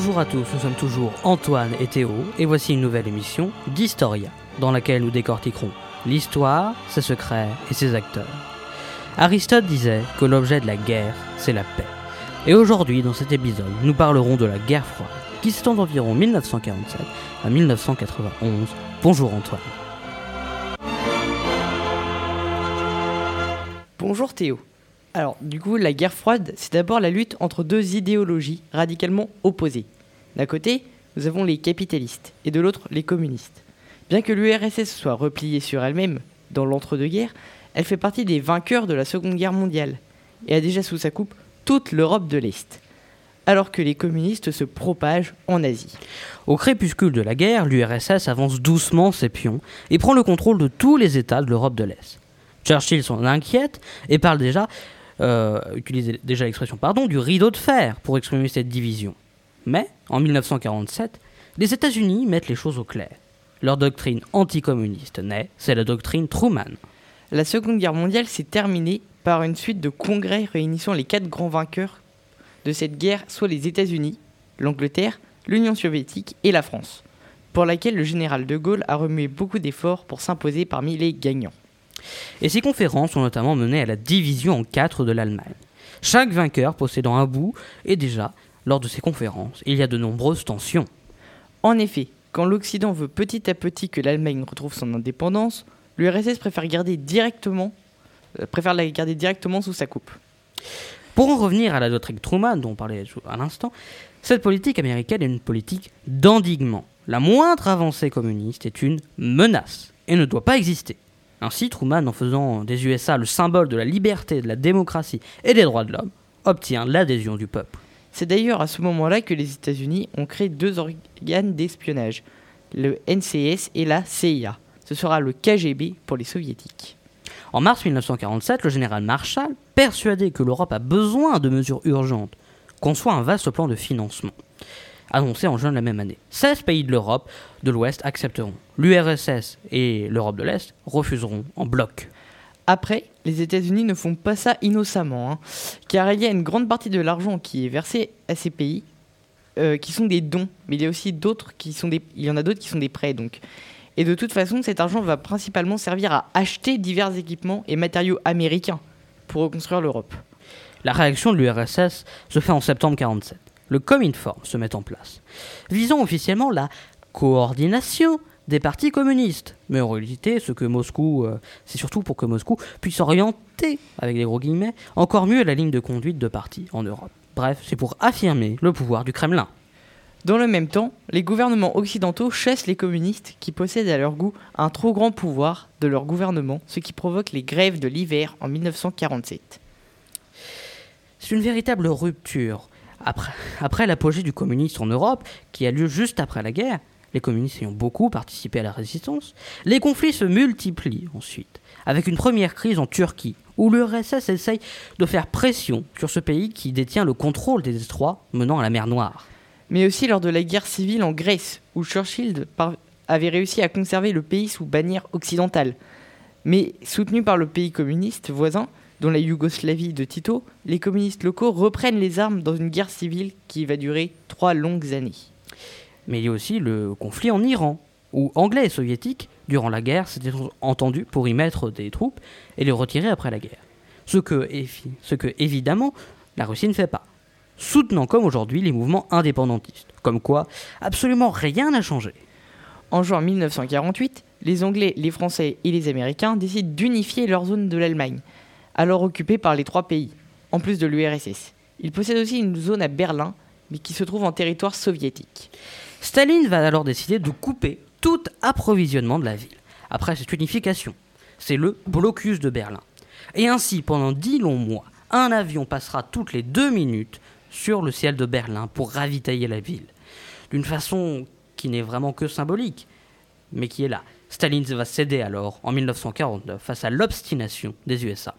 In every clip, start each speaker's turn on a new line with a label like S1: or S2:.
S1: Bonjour à tous, nous sommes toujours Antoine et Théo, et voici une nouvelle émission d'Historia, dans laquelle nous décortiquerons l'histoire, ses secrets et ses acteurs. Aristote disait que l'objet de la guerre, c'est la paix. Et aujourd'hui, dans cet épisode, nous parlerons de la guerre froide, qui s'étend d'environ 1947 à 1991. Bonjour Antoine.
S2: Bonjour Théo. Alors, du coup, la guerre froide, c'est d'abord la lutte entre deux idéologies radicalement opposées. D'un côté, nous avons les capitalistes et de l'autre, les communistes. Bien que l'URSS soit repliée sur elle-même dans l'entre-deux-guerres, elle fait partie des vainqueurs de la Seconde Guerre mondiale et a déjà sous sa coupe toute l'Europe de l'Est, alors que les communistes se propagent en Asie.
S1: Au crépuscule de la guerre, l'URSS avance doucement ses pions et prend le contrôle de tous les États de l'Europe de l'Est. Churchill s'en inquiète et parle déjà euh, utilisait déjà l'expression pardon, du rideau de fer pour exprimer cette division. Mais, en 1947, les États-Unis mettent les choses au clair. Leur doctrine anticommuniste naît, c'est la doctrine Truman.
S2: La Seconde Guerre mondiale s'est terminée par une suite de congrès réunissant les quatre grands vainqueurs de cette guerre, soit les États-Unis, l'Angleterre, l'Union soviétique et la France, pour laquelle le général de Gaulle a remué beaucoup d'efforts pour s'imposer parmi les gagnants.
S1: Et ces conférences ont notamment mené à la division en quatre de l'Allemagne. Chaque vainqueur possédant un bout, et déjà, lors de ces conférences, il y a de nombreuses tensions.
S2: En effet, quand l'Occident veut petit à petit que l'Allemagne retrouve son indépendance, l'URSS préfère, garder directement, euh, préfère la garder directement sous sa coupe.
S1: Pour en revenir à la doctrine Truman dont on parlait à l'instant, cette politique américaine est une politique d'endiguement. La moindre avancée communiste est une menace et ne doit pas exister. Ainsi, Truman, en faisant des USA le symbole de la liberté, de la démocratie et des droits de l'homme, obtient l'adhésion du peuple.
S2: C'est d'ailleurs à ce moment-là que les États-Unis ont créé deux organes d'espionnage, le NCS et la CIA. Ce sera le KGB pour les soviétiques.
S1: En mars 1947, le général Marshall, persuadé que l'Europe a besoin de mesures urgentes, conçoit un vaste plan de financement annoncé en juin de la même année. 16 pays de l'Europe de l'Ouest accepteront. L'URSS et l'Europe de l'Est refuseront en bloc.
S2: Après, les États-Unis ne font pas ça innocemment, hein, car il y a une grande partie de l'argent qui est versé à ces pays, euh, qui sont des dons, mais il y a aussi d'autres qui sont des, il y en a d'autres qui sont des prêts, donc. Et de toute façon, cet argent va principalement servir à acheter divers équipements et matériaux américains pour reconstruire l'Europe.
S1: La réaction de l'URSS se fait en septembre 1947 le Cominform se met en place, visant officiellement la coordination des partis communistes. Mais en réalité, ce que Moscou, euh, c'est surtout pour que Moscou puisse orienter, avec des gros guillemets, encore mieux la ligne de conduite de partis en Europe. Bref, c'est pour affirmer le pouvoir du Kremlin.
S2: Dans le même temps, les gouvernements occidentaux chassent les communistes qui possèdent à leur goût un trop grand pouvoir de leur gouvernement, ce qui provoque les grèves de l'hiver en 1947.
S1: C'est une véritable rupture après, l'apogée du communisme en Europe, qui a lieu juste après la guerre, les communistes ayant beaucoup participé à la résistance, les conflits se multiplient ensuite, avec une première crise en Turquie, où l'URSS essaye de faire pression sur ce pays qui détient le contrôle des détroits menant à la mer Noire.
S2: Mais aussi lors de la guerre civile en Grèce, où Churchill avait réussi à conserver le pays sous bannière occidentale. Mais soutenu par le pays communiste voisin, dans la Yougoslavie de Tito, les communistes locaux reprennent les armes dans une guerre civile qui va durer trois longues années.
S1: Mais il y a aussi le conflit en Iran, où Anglais et Soviétiques, durant la guerre, s'étaient entendus pour y mettre des troupes et les retirer après la guerre. Ce que, ce que évidemment, la Russie ne fait pas, soutenant comme aujourd'hui les mouvements indépendantistes. Comme quoi, absolument rien n'a changé.
S2: En juin 1948, les Anglais, les Français et les Américains décident d'unifier leur zone de l'Allemagne alors occupée par les trois pays, en plus de l'URSS. Il possède aussi une zone à Berlin, mais qui se trouve en territoire soviétique.
S1: Staline va alors décider de couper tout approvisionnement de la ville. Après cette unification, c'est le blocus de Berlin. Et ainsi, pendant dix longs mois, un avion passera toutes les deux minutes sur le ciel de Berlin pour ravitailler la ville. D'une façon qui n'est vraiment que symbolique, mais qui est là. Staline va céder alors en 1949 face à l'obstination des USA.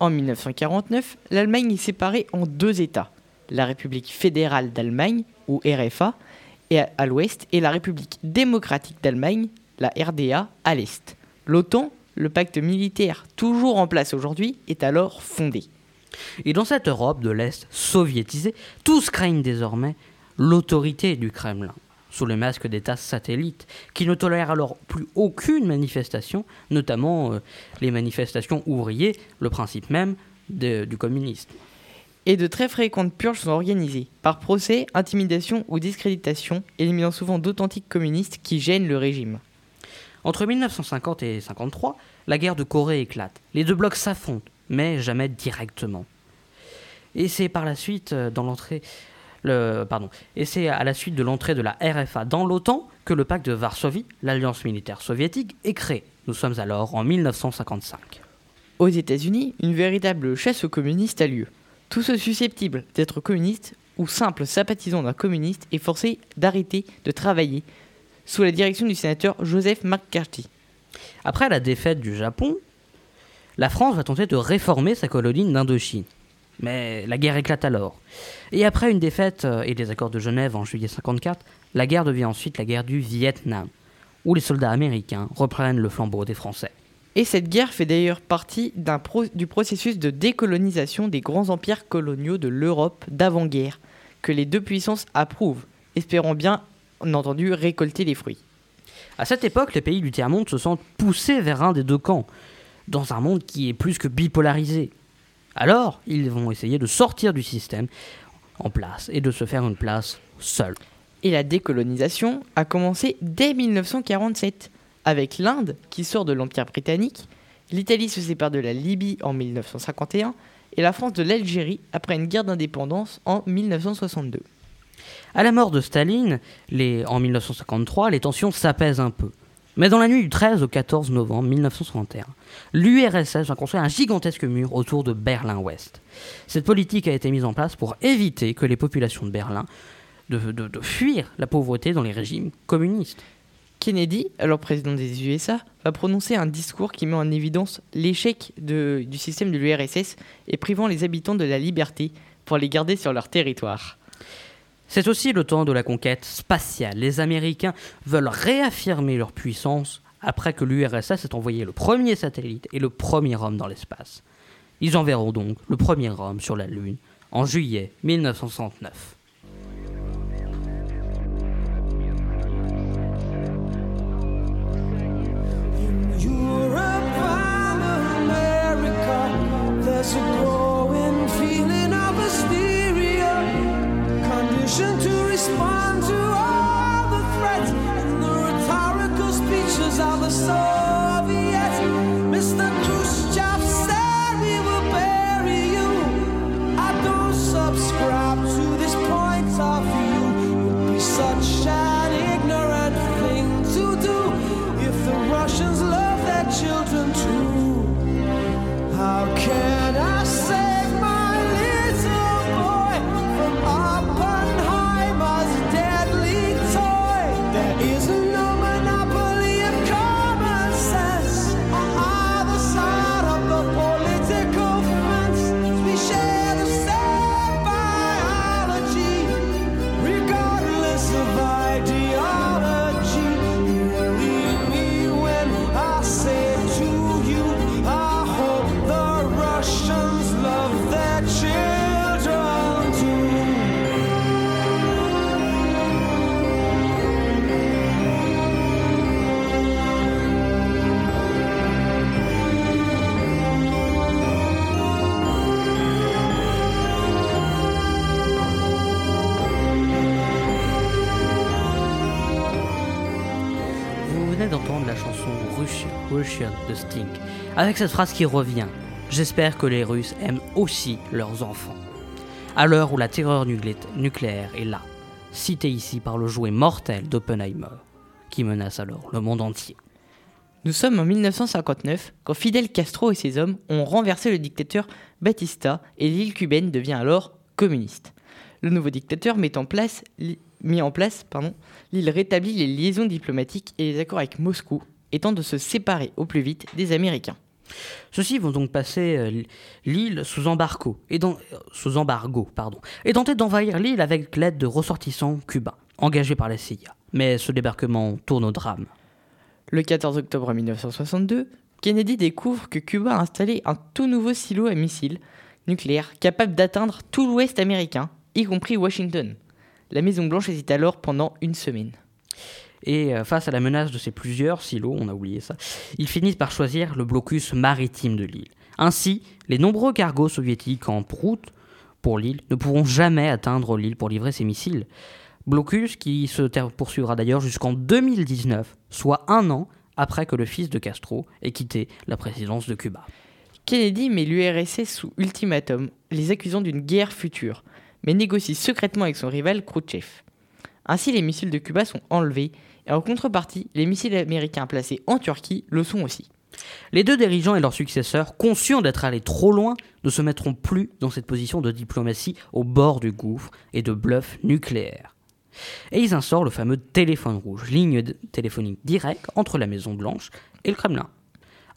S2: En 1949, l'Allemagne est séparée en deux États, la République fédérale d'Allemagne, ou RFA, à, l'ouest, et la République démocratique d'Allemagne, la RDA, à l'est. L'OTAN, le pacte militaire toujours en place aujourd'hui, est alors fondé.
S1: Et dans cette Europe de l'Est soviétisée, tous craignent désormais l'autorité du Kremlin, sous le masque d'État satellite, qui ne tolère alors plus aucune manifestation, notamment euh, les manifestations ouvriers, le principe même de- du communisme.
S2: Et de très fréquentes purges sont organisées, par procès, intimidation ou discréditation, éliminant souvent d'authentiques communistes qui gênent le régime.
S1: Entre 1950 et 1953, la guerre de Corée éclate. Les deux blocs s'affrontent, mais jamais directement. Et c'est par la suite, euh, dans l'entrée, le, pardon, et c'est à la suite de l'entrée de la RFA dans l'OTAN que le pacte de Varsovie, l'alliance militaire soviétique, est créé. Nous sommes alors en 1955.
S2: Aux États-Unis, une véritable chasse aux communistes a lieu. Tous ceux susceptibles d'être communistes ou simples sympathisants d'un communiste est forcé d'arrêter de travailler sous la direction du sénateur Joseph McCarthy.
S1: Après la défaite du Japon, la France va tenter de réformer sa colonie d'Indochine. Mais la guerre éclate alors. Et après une défaite euh, et des accords de Genève en juillet 54, la guerre devient ensuite la guerre du Vietnam, où les soldats américains reprennent le flambeau des Français.
S2: Et cette guerre fait d'ailleurs partie pro- du processus de décolonisation des grands empires coloniaux de l'Europe d'avant-guerre, que les deux puissances approuvent, espérant bien, entendu, récolter les fruits.
S1: À cette époque, les pays du tiers-monde se sentent poussés vers un des deux camps, dans un monde qui est plus que bipolarisé. Alors, ils vont essayer de sortir du système en place et de se faire une place seuls.
S2: Et la décolonisation a commencé dès 1947, avec l'Inde qui sort de l'Empire britannique, l'Italie se sépare de la Libye en 1951 et la France de l'Algérie après une guerre d'indépendance en 1962.
S1: À la mort de Staline, les- en 1953, les tensions s'apaisent un peu. Mais dans la nuit du 13 au 14 novembre 1961, l'URSS va construire un gigantesque mur autour de Berlin-Ouest. Cette politique a été mise en place pour éviter que les populations de Berlin de, fuir la pauvreté dans les régimes communistes.
S2: Kennedy, alors président des USA, va prononcer un discours qui met en évidence l'échec du système de l'URSS et privant les habitants de la liberté pour les garder sur leur territoire.
S1: C'est aussi le temps de la conquête spatiale. Les Américains veulent réaffirmer leur puissance après que l'URSS ait envoyé le premier satellite et le premier homme dans l'espace. Ils enverront donc le premier homme sur la Lune en juillet 1969. De avec cette phrase qui revient J'espère que les Russes aiment aussi leurs enfants. À l'heure où la terreur nuclé- nucléaire est là, citée ici par le jouet mortel d'Oppenheimer, qui menace alors le monde entier.
S2: Nous sommes en 1959 quand Fidel Castro et ses hommes ont renversé le dictateur Batista et l'île cubaine devient alors communiste. Le nouveau dictateur met en place, en place l'île rétablit les liaisons diplomatiques et les accords avec Moscou et tente de se séparer au plus vite des Américains.
S1: Ceux-ci vont donc passer euh, l'île sous embargo et, dans- euh, sous embargo, pardon, et tenter d'envahir l'île avec l'aide de ressortissants cubains, engagés par la CIA. Mais ce débarquement tourne au drame.
S2: Le 14 octobre 1962, Kennedy découvre que Cuba a installé un tout nouveau silo à missiles nucléaires capable d'atteindre tout l'ouest américain, y compris Washington. La Maison Blanche hésite alors pendant une semaine.
S1: Et euh, face à la menace de ces plusieurs silos, on a oublié ça, ils finissent par choisir le blocus maritime de l'île. Ainsi, les nombreux cargos soviétiques en route pour l'île ne pourront jamais atteindre l'île pour livrer ses missiles. Blocus qui se poursuivra d'ailleurs jusqu'en 2019, soit un an après que le fils de Castro ait quitté la présidence de Cuba.
S2: Kennedy met l'URSS sous ultimatum, les accusant d'une guerre future, mais négocie secrètement avec son rival Khrouchtchev. Ainsi, les missiles de Cuba sont enlevés, et en contrepartie, les missiles américains placés en Turquie le sont aussi.
S1: Les deux dirigeants et leurs successeurs, conscients d'être allés trop loin, ne se mettront plus dans cette position de diplomatie au bord du gouffre et de bluff nucléaire. Et ils instaurent le fameux téléphone rouge, ligne téléphonique directe entre la Maison Blanche et le Kremlin.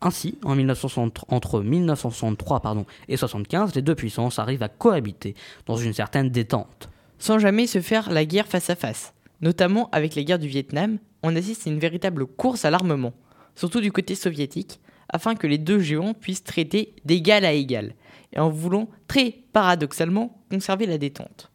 S1: Ainsi, en 1960 entre 1963 pardon, et 1975, les deux puissances arrivent à cohabiter dans une certaine détente.
S2: Sans jamais se faire la guerre face à face. Notamment avec les guerres du Vietnam, on assiste à une véritable course à l'armement, surtout du côté soviétique, afin que les deux géants puissent traiter d'égal à égal, et en voulant très paradoxalement conserver la détente.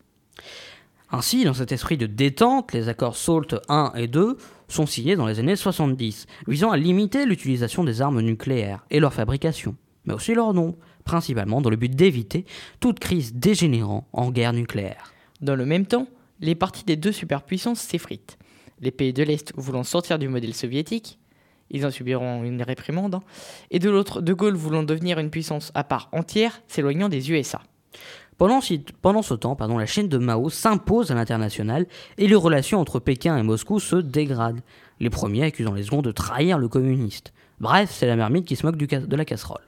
S1: Ainsi, dans cet esprit de détente, les accords SALT 1 et 2 sont signés dans les années 70, visant à limiter l'utilisation des armes nucléaires et leur fabrication, mais aussi leur nom, principalement dans le but d'éviter toute crise dégénérant en guerre nucléaire.
S2: Dans le même temps, les partis des deux superpuissances s'effritent. Les pays de l'Est voulant sortir du modèle soviétique, ils en subiront une réprimande, hein, et de l'autre, De Gaulle voulant devenir une puissance à part entière, s'éloignant des USA.
S1: Pendant, ce- pendant ce temps, pardon, la Chine de Mao s'impose à l'international et les relations entre Pékin et Moscou se dégradent, les premiers accusant les seconds de trahir le communiste. Bref, c'est la marmite qui se moque du de la casserole.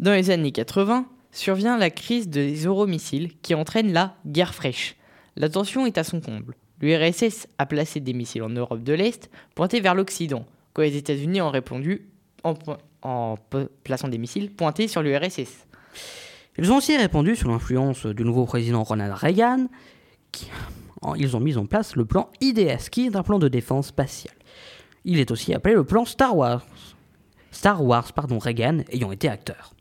S2: Dans les années 80, survient la crise des euromissiles qui entraîne la guerre fraîche. La tension est à son comble. L'URSS a placé des missiles en Europe de l'Est pointés vers l'Occident, quand les États-Unis ont répondu en, plaçant des missiles pointés sur l'URSS.
S1: Ils ont aussi répondu sous l'influence du nouveau président Ronald Reagan. Ils ont mis en place le plan IDS, qui est un plan de défense spatiale. Il est aussi appelé le plan Star Wars. Star Wars, pardon, Reagan ayant été acteur.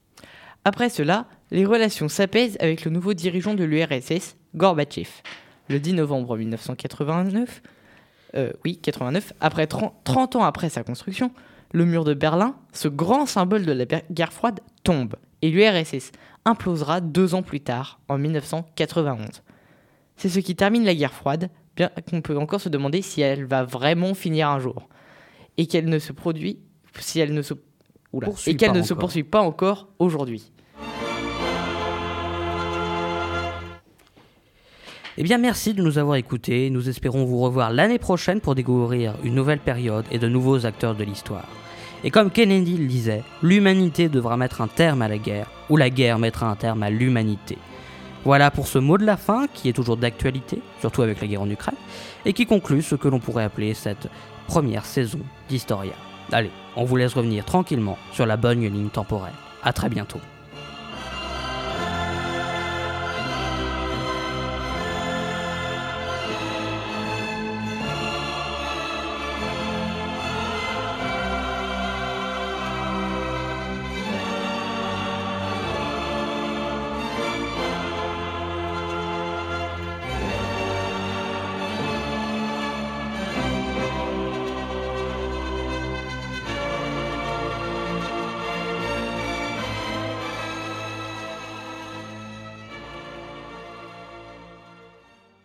S2: Après cela, les relations s'apaisent avec le nouveau dirigeant de l'URSS, Gorbatchev. Le 10 novembre 1989, euh, oui, 89, après 30, 30 ans après sa construction, le mur de Berlin, ce grand symbole de la guerre froide, tombe et l'URSS implosera deux ans plus tard, en 1991. C'est ce qui termine la guerre froide, bien qu'on peut encore se demander si elle va vraiment finir un jour et qu'elle ne se produit si elle ne se Oula. Et qu'elle ne se poursuit pas encore aujourd'hui.
S1: Eh bien, merci de nous avoir écoutés. Nous espérons vous revoir l'année prochaine pour découvrir une nouvelle période et de nouveaux acteurs de l'histoire. Et comme Kennedy le disait, l'humanité devra mettre un terme à la guerre, ou la guerre mettra un terme à l'humanité. Voilà pour ce mot de la fin qui est toujours d'actualité, surtout avec la guerre en Ukraine, et qui conclut ce que l'on pourrait appeler cette première saison d'Historia. Allez, on vous laisse revenir tranquillement sur la bonne ligne temporelle. À très bientôt.